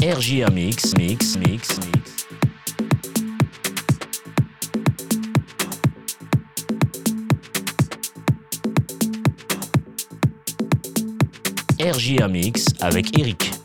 RJA Mix, Mix, Mix, Mix. RJA Mix avec Eric.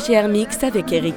RGR Mix avec Eric.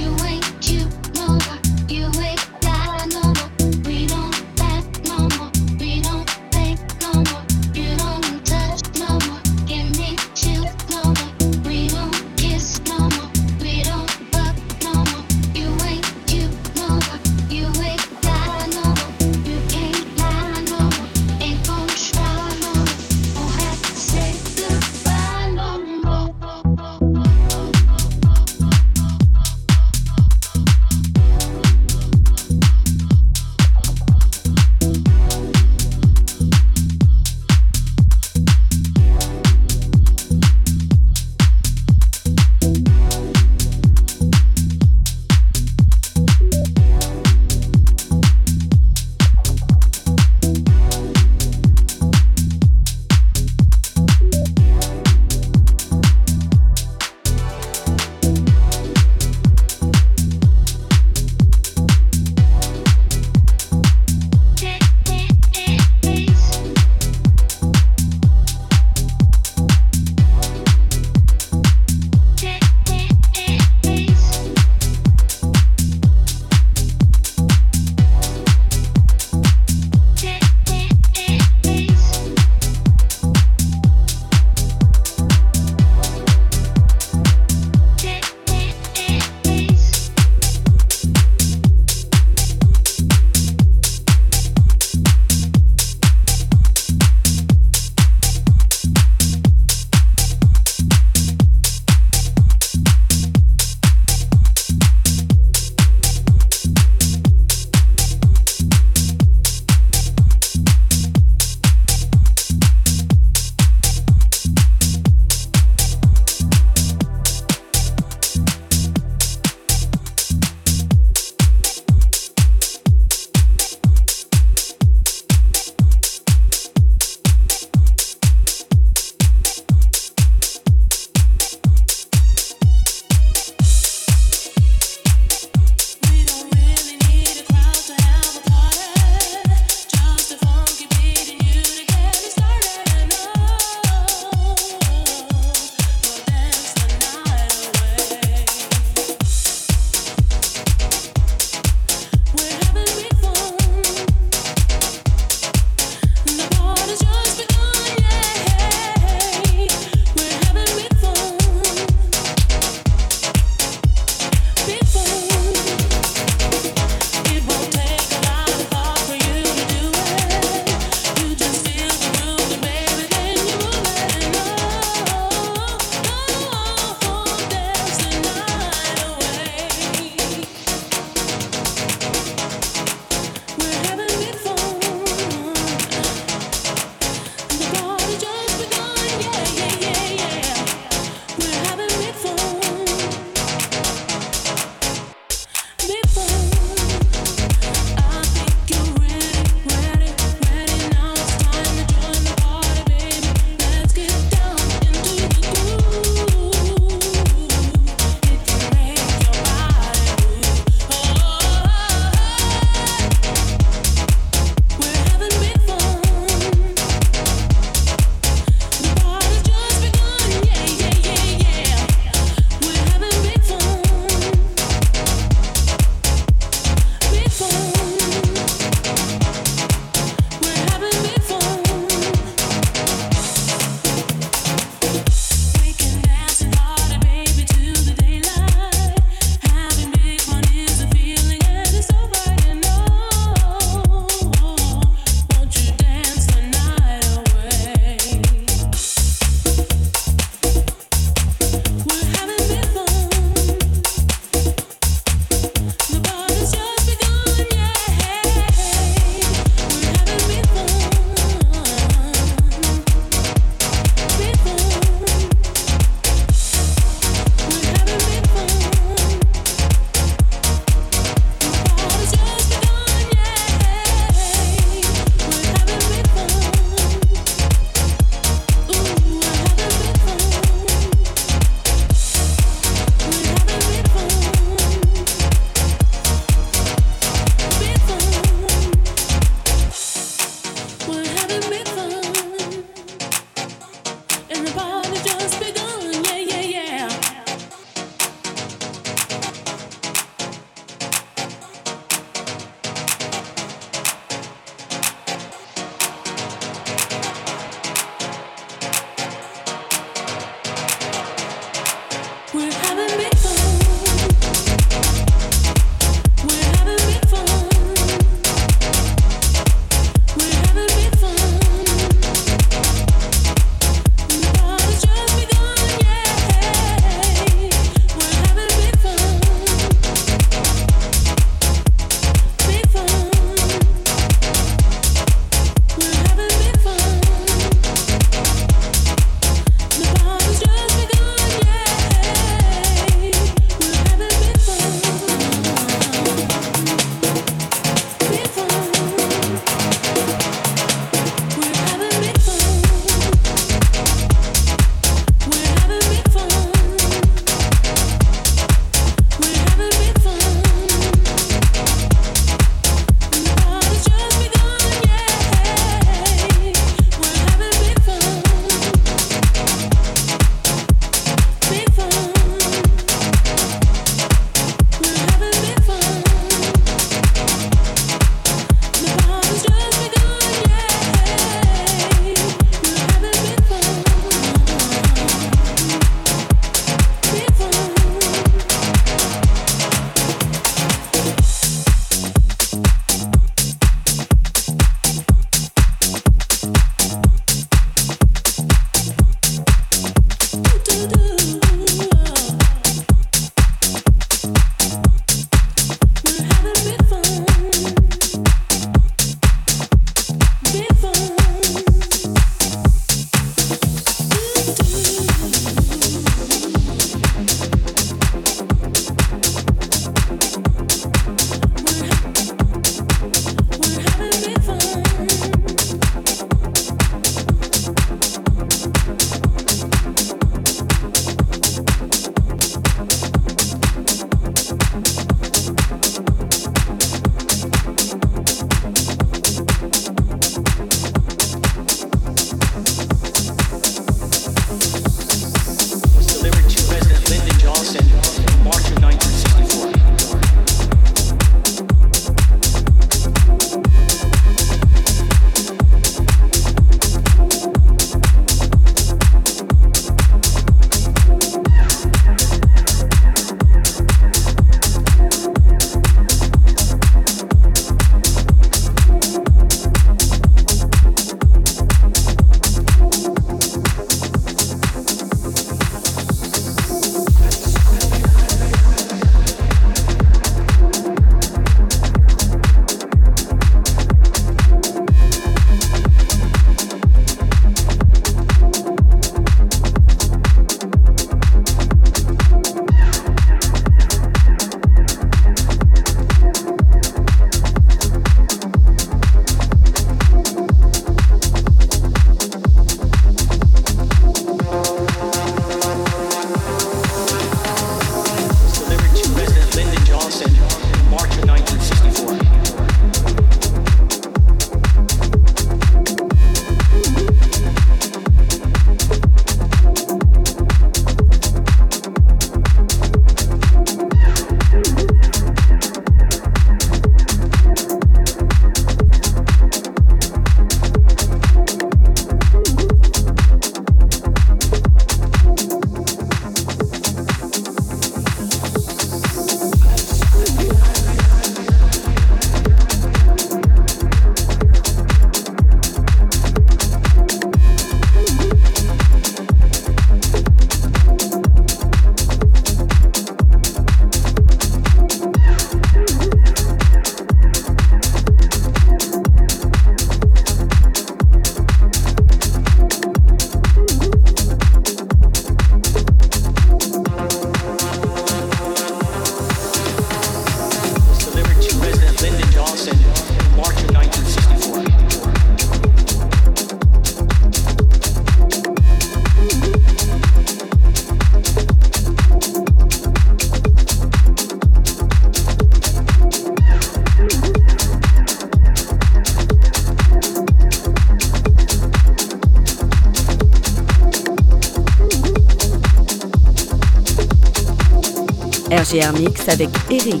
RGR Mix avec Eric.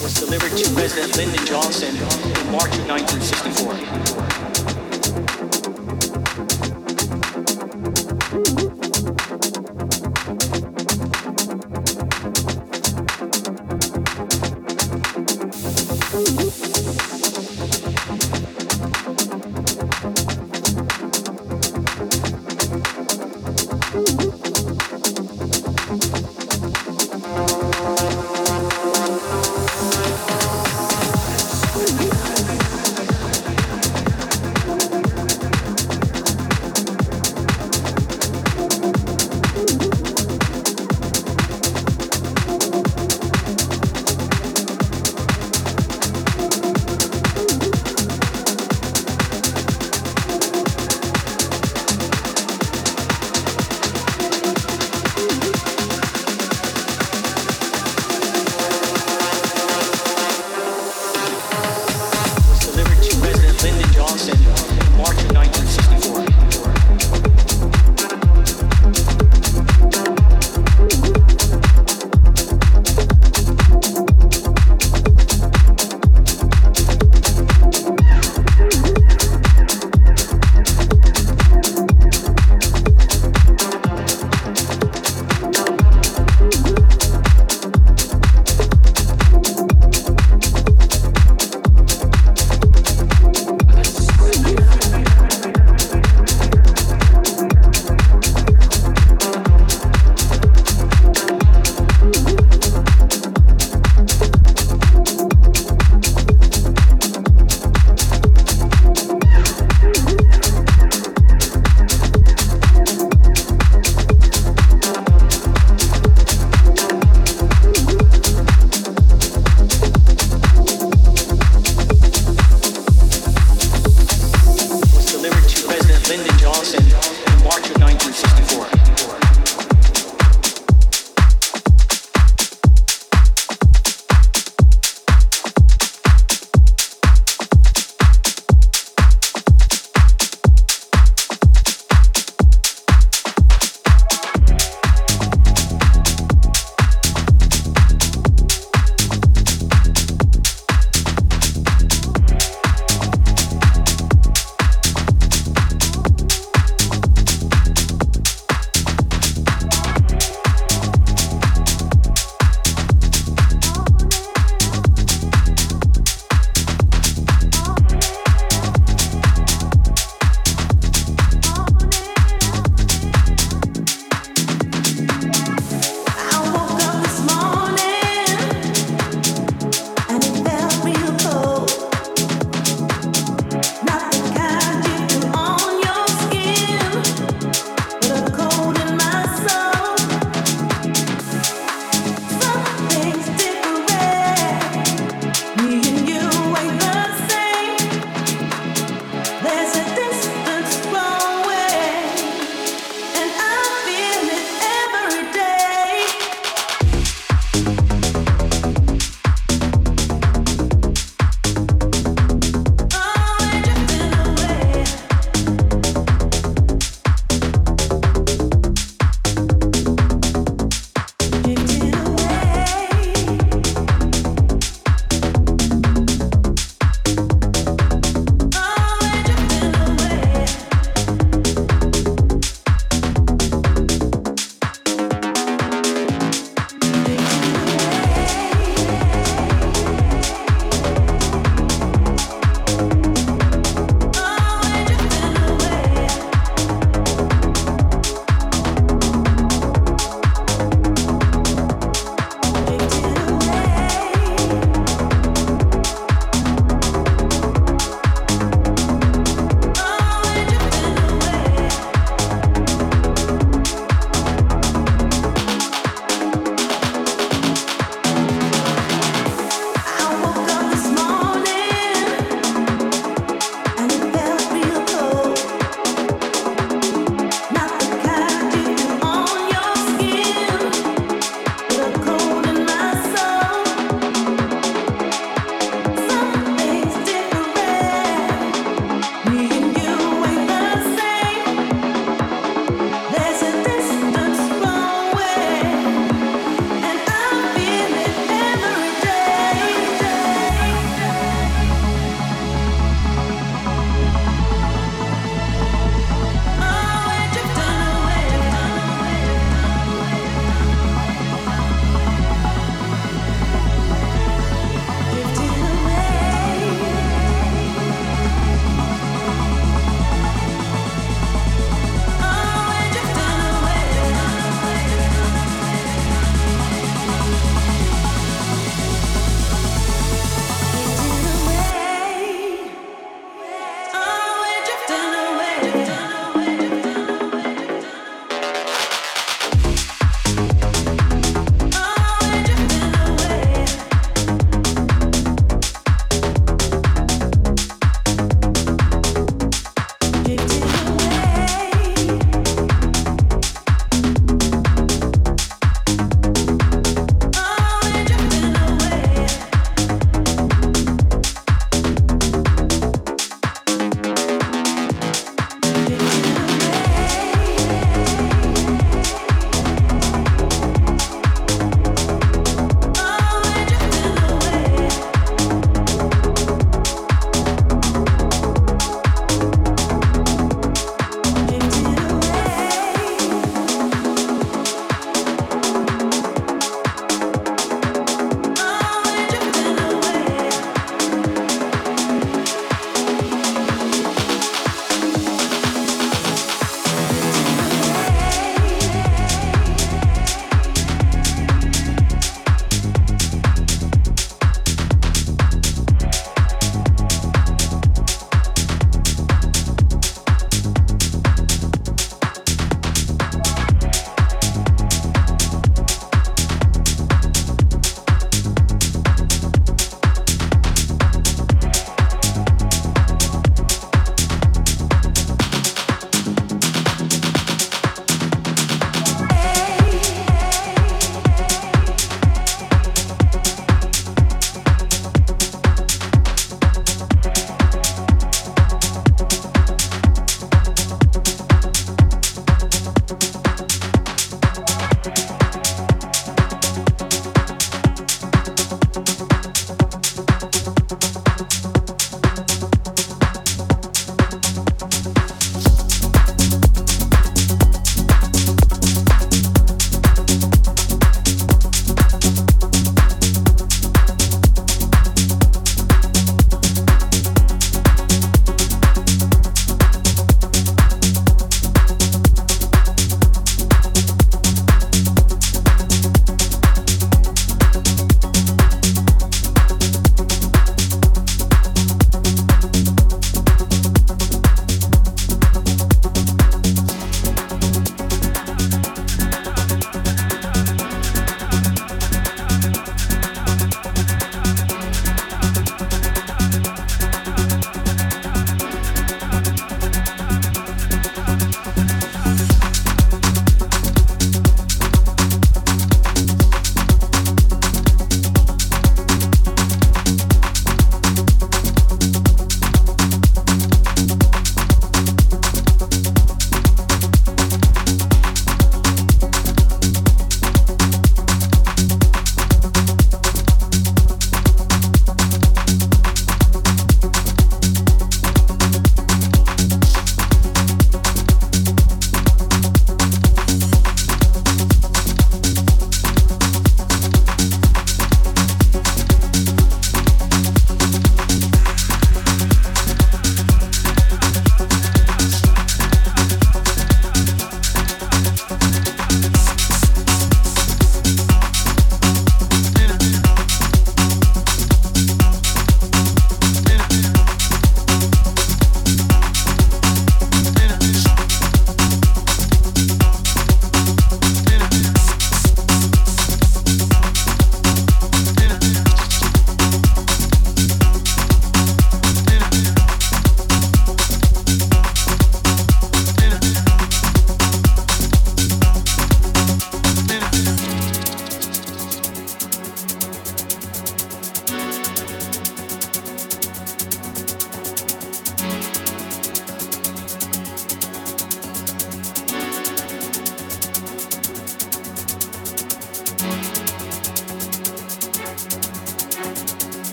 was delivered to President Lyndon Johnson in March of 1964.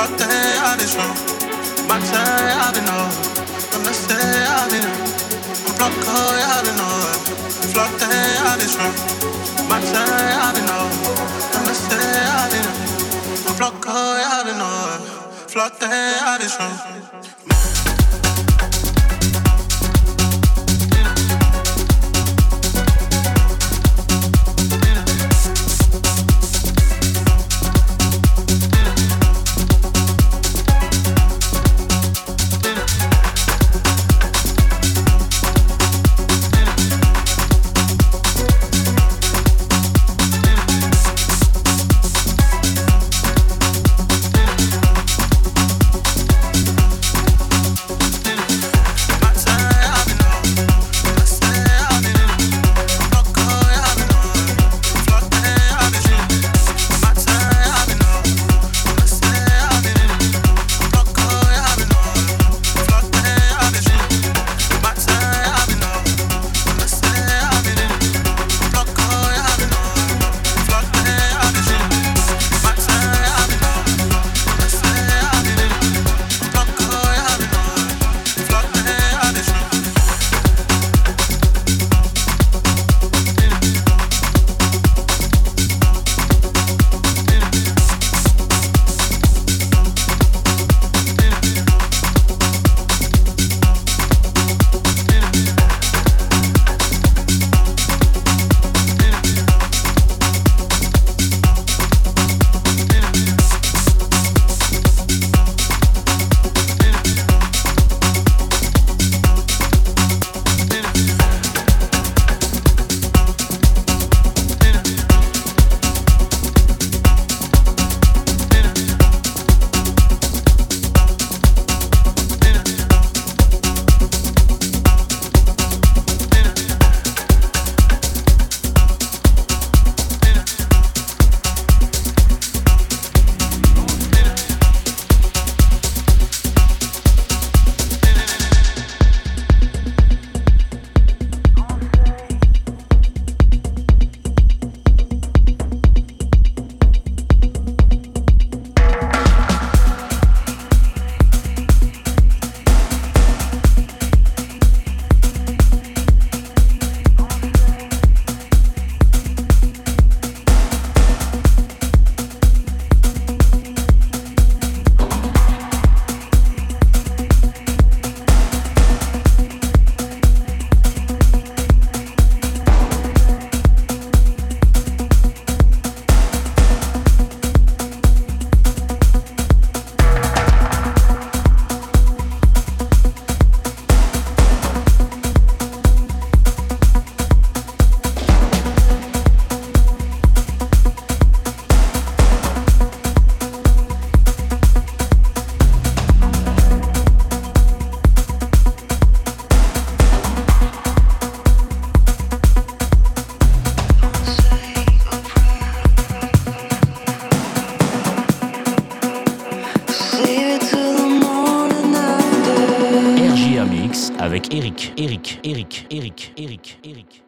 I've been through. I've been all. I'ma Maxe I've been. Îmi placă adeno Floate adescun Maxe adeno Rămnese adeno Îmi I've been adescun